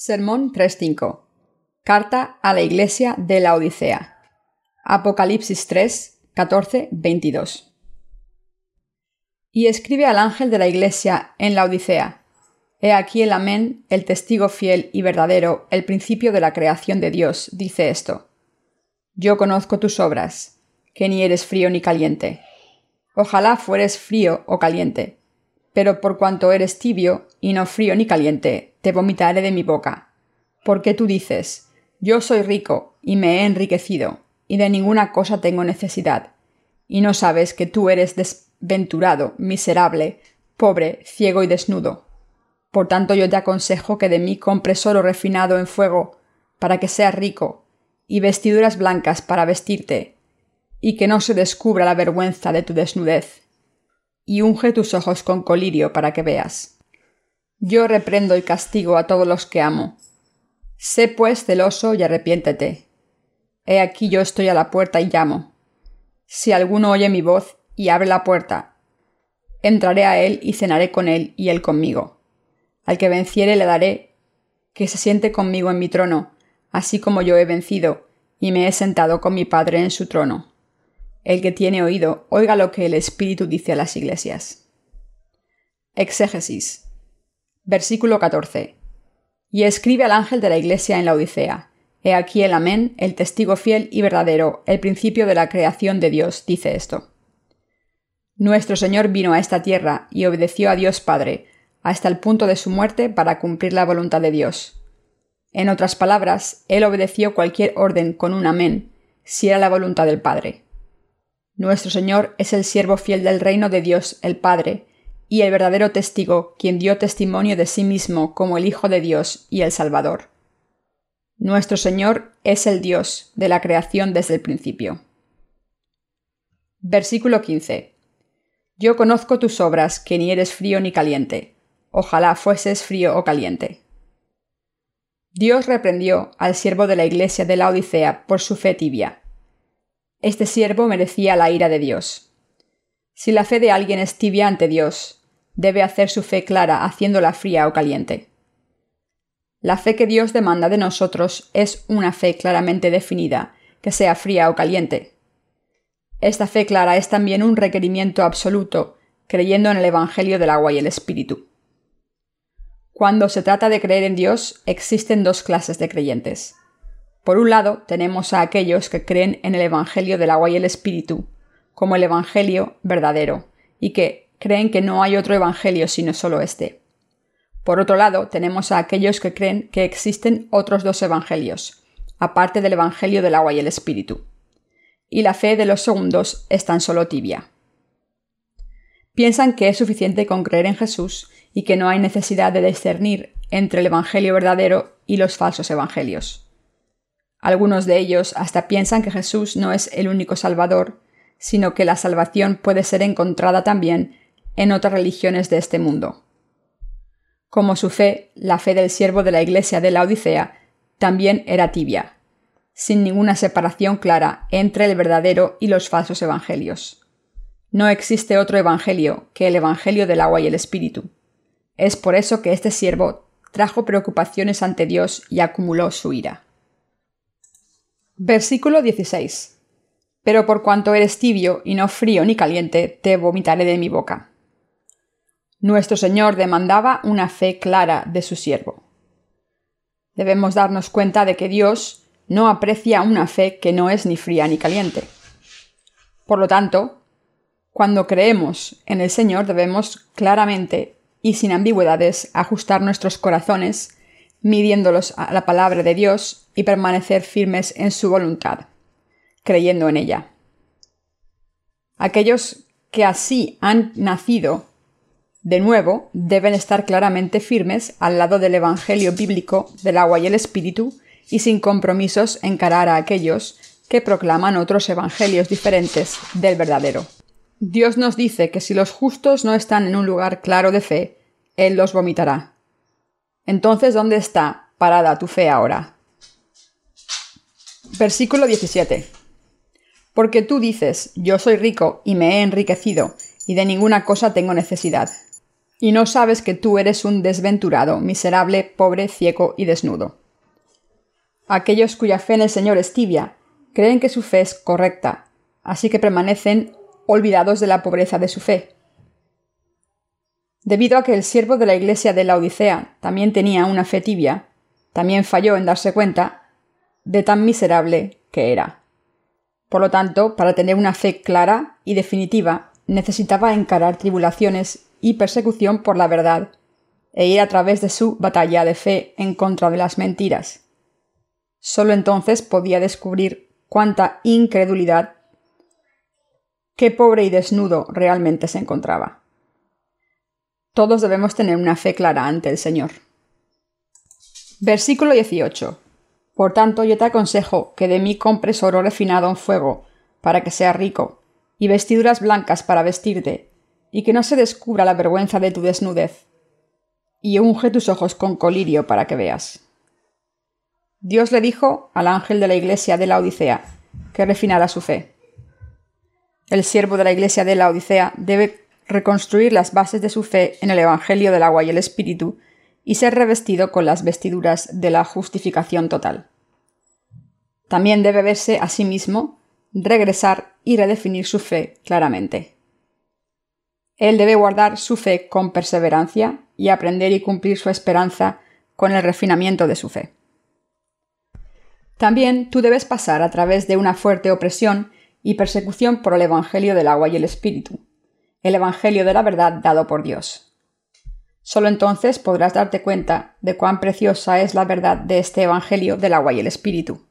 Sermón 3.5. Carta a la Iglesia de la Odisea. Apocalipsis 3, 14, 22. Y escribe al ángel de la Iglesia en la Odisea. He aquí el Amén, el testigo fiel y verdadero, el principio de la creación de Dios, dice esto. Yo conozco tus obras, que ni eres frío ni caliente. Ojalá fueres frío o caliente, pero por cuanto eres tibio y no frío ni caliente, te vomitaré de mi boca. Porque tú dices, yo soy rico y me he enriquecido, y de ninguna cosa tengo necesidad, y no sabes que tú eres desventurado, miserable, pobre, ciego y desnudo. Por tanto yo te aconsejo que de mí compres oro refinado en fuego, para que seas rico, y vestiduras blancas para vestirte, y que no se descubra la vergüenza de tu desnudez, y unge tus ojos con colirio para que veas. Yo reprendo y castigo a todos los que amo. Sé pues celoso y arrepiéntete. He aquí yo estoy a la puerta y llamo. Si alguno oye mi voz y abre la puerta, entraré a él y cenaré con él y él conmigo. Al que venciere le daré que se siente conmigo en mi trono, así como yo he vencido y me he sentado con mi Padre en su trono. El que tiene oído, oiga lo que el Espíritu dice a las iglesias. Exégesis. Versículo 14. Y escribe al ángel de la iglesia en la Odisea. He aquí el Amén, el testigo fiel y verdadero, el principio de la creación de Dios, dice esto. Nuestro Señor vino a esta tierra y obedeció a Dios Padre, hasta el punto de su muerte para cumplir la voluntad de Dios. En otras palabras, Él obedeció cualquier orden con un amén, si era la voluntad del Padre. Nuestro Señor es el siervo fiel del reino de Dios el Padre, y el verdadero testigo, quien dio testimonio de sí mismo como el Hijo de Dios y el Salvador. Nuestro Señor es el Dios de la creación desde el principio. Versículo 15. Yo conozco tus obras, que ni eres frío ni caliente. Ojalá fueses frío o caliente. Dios reprendió al siervo de la iglesia de la Odisea por su fe tibia. Este siervo merecía la ira de Dios. Si la fe de alguien es tibia ante Dios, debe hacer su fe clara haciéndola fría o caliente. La fe que Dios demanda de nosotros es una fe claramente definida, que sea fría o caliente. Esta fe clara es también un requerimiento absoluto, creyendo en el Evangelio del agua y el Espíritu. Cuando se trata de creer en Dios, existen dos clases de creyentes. Por un lado, tenemos a aquellos que creen en el Evangelio del agua y el Espíritu, como el Evangelio verdadero, y que, creen que no hay otro evangelio sino solo este. Por otro lado, tenemos a aquellos que creen que existen otros dos evangelios, aparte del evangelio del agua y el espíritu. Y la fe de los segundos es tan solo tibia. Piensan que es suficiente con creer en Jesús y que no hay necesidad de discernir entre el evangelio verdadero y los falsos evangelios. Algunos de ellos hasta piensan que Jesús no es el único Salvador, sino que la salvación puede ser encontrada también en otras religiones de este mundo. Como su fe, la fe del siervo de la iglesia de la Odisea, también era tibia, sin ninguna separación clara entre el verdadero y los falsos evangelios. No existe otro evangelio que el evangelio del agua y el espíritu. Es por eso que este siervo trajo preocupaciones ante Dios y acumuló su ira. Versículo 16. Pero por cuanto eres tibio y no frío ni caliente, te vomitaré de mi boca. Nuestro Señor demandaba una fe clara de su siervo. Debemos darnos cuenta de que Dios no aprecia una fe que no es ni fría ni caliente. Por lo tanto, cuando creemos en el Señor debemos claramente y sin ambigüedades ajustar nuestros corazones, midiéndolos a la palabra de Dios y permanecer firmes en su voluntad, creyendo en ella. Aquellos que así han nacido de nuevo, deben estar claramente firmes al lado del Evangelio bíblico del agua y el Espíritu y sin compromisos encarar a aquellos que proclaman otros evangelios diferentes del verdadero. Dios nos dice que si los justos no están en un lugar claro de fe, Él los vomitará. Entonces, ¿dónde está parada tu fe ahora? Versículo 17. Porque tú dices, yo soy rico y me he enriquecido, y de ninguna cosa tengo necesidad y no sabes que tú eres un desventurado, miserable, pobre, ciego y desnudo. Aquellos cuya fe en el Señor es tibia, creen que su fe es correcta, así que permanecen olvidados de la pobreza de su fe. Debido a que el siervo de la iglesia de la Odisea también tenía una fe tibia, también falló en darse cuenta de tan miserable que era. Por lo tanto, para tener una fe clara y definitiva, necesitaba encarar tribulaciones y persecución por la verdad, e ir a través de su batalla de fe en contra de las mentiras. Solo entonces podía descubrir cuánta incredulidad, qué pobre y desnudo realmente se encontraba. Todos debemos tener una fe clara ante el Señor. Versículo 18. Por tanto, yo te aconsejo que de mí compres oro refinado en fuego, para que sea rico, y vestiduras blancas para vestirte, y que no se descubra la vergüenza de tu desnudez, y unge tus ojos con colirio para que veas. Dios le dijo al ángel de la iglesia de la Odisea que refinara su fe. El siervo de la iglesia de la Odisea debe reconstruir las bases de su fe en el Evangelio del agua y el Espíritu y ser revestido con las vestiduras de la justificación total. También debe verse a sí mismo, regresar y redefinir su fe claramente. Él debe guardar su fe con perseverancia y aprender y cumplir su esperanza con el refinamiento de su fe. También tú debes pasar a través de una fuerte opresión y persecución por el Evangelio del agua y el Espíritu, el Evangelio de la verdad dado por Dios. Solo entonces podrás darte cuenta de cuán preciosa es la verdad de este Evangelio del agua y el Espíritu.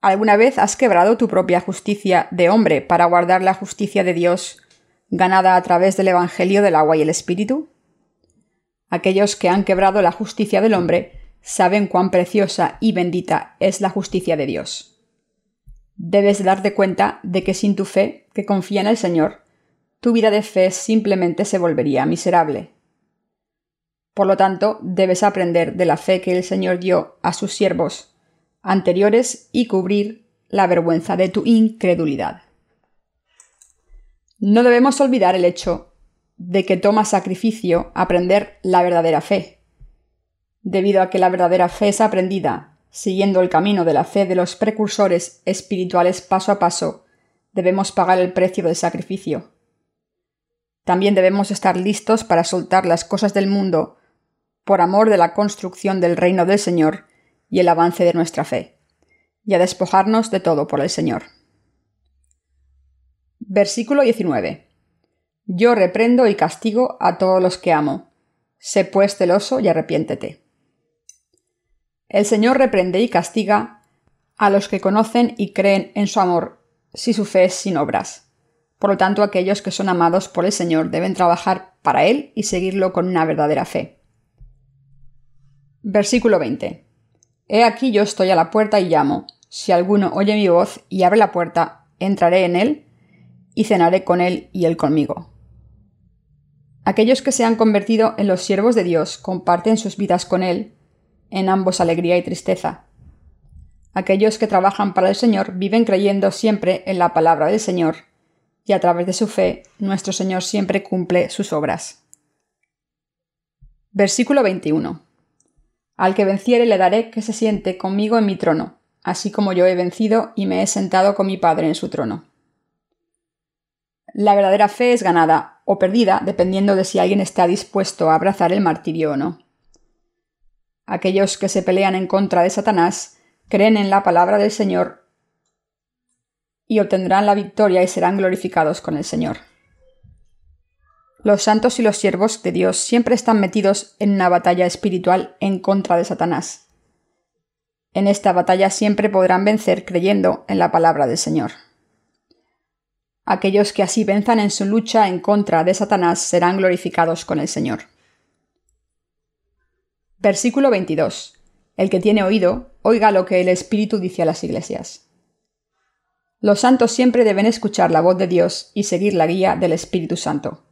¿Alguna vez has quebrado tu propia justicia de hombre para guardar la justicia de Dios ganada a través del Evangelio del agua y el Espíritu? Aquellos que han quebrado la justicia del hombre saben cuán preciosa y bendita es la justicia de Dios. Debes darte cuenta de que sin tu fe, que confía en el Señor, tu vida de fe simplemente se volvería miserable. Por lo tanto, debes aprender de la fe que el Señor dio a sus siervos anteriores y cubrir la vergüenza de tu incredulidad. No debemos olvidar el hecho de que toma sacrificio aprender la verdadera fe. Debido a que la verdadera fe es aprendida siguiendo el camino de la fe de los precursores espirituales paso a paso, debemos pagar el precio del sacrificio. También debemos estar listos para soltar las cosas del mundo por amor de la construcción del reino del Señor y el avance de nuestra fe, y a despojarnos de todo por el Señor. Versículo 19. Yo reprendo y castigo a todos los que amo. Sé pues celoso y arrepiéntete. El Señor reprende y castiga a los que conocen y creen en su amor, si su fe es sin obras. Por lo tanto, aquellos que son amados por el Señor deben trabajar para Él y seguirlo con una verdadera fe. Versículo 20. He aquí yo estoy a la puerta y llamo. Si alguno oye mi voz y abre la puerta, entraré en él y cenaré con él y él conmigo. Aquellos que se han convertido en los siervos de Dios comparten sus vidas con Él, en ambos alegría y tristeza. Aquellos que trabajan para el Señor viven creyendo siempre en la palabra del Señor, y a través de su fe nuestro Señor siempre cumple sus obras. Versículo 21. Al que venciere le daré que se siente conmigo en mi trono, así como yo he vencido y me he sentado con mi Padre en su trono. La verdadera fe es ganada o perdida dependiendo de si alguien está dispuesto a abrazar el martirio o no. Aquellos que se pelean en contra de Satanás creen en la palabra del Señor y obtendrán la victoria y serán glorificados con el Señor. Los santos y los siervos de Dios siempre están metidos en una batalla espiritual en contra de Satanás. En esta batalla siempre podrán vencer creyendo en la palabra del Señor. Aquellos que así venzan en su lucha en contra de Satanás serán glorificados con el Señor. Versículo 22. El que tiene oído, oiga lo que el Espíritu dice a las iglesias. Los santos siempre deben escuchar la voz de Dios y seguir la guía del Espíritu Santo.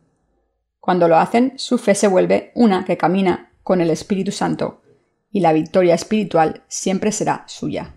Cuando lo hacen, su fe se vuelve una que camina con el Espíritu Santo, y la victoria espiritual siempre será suya.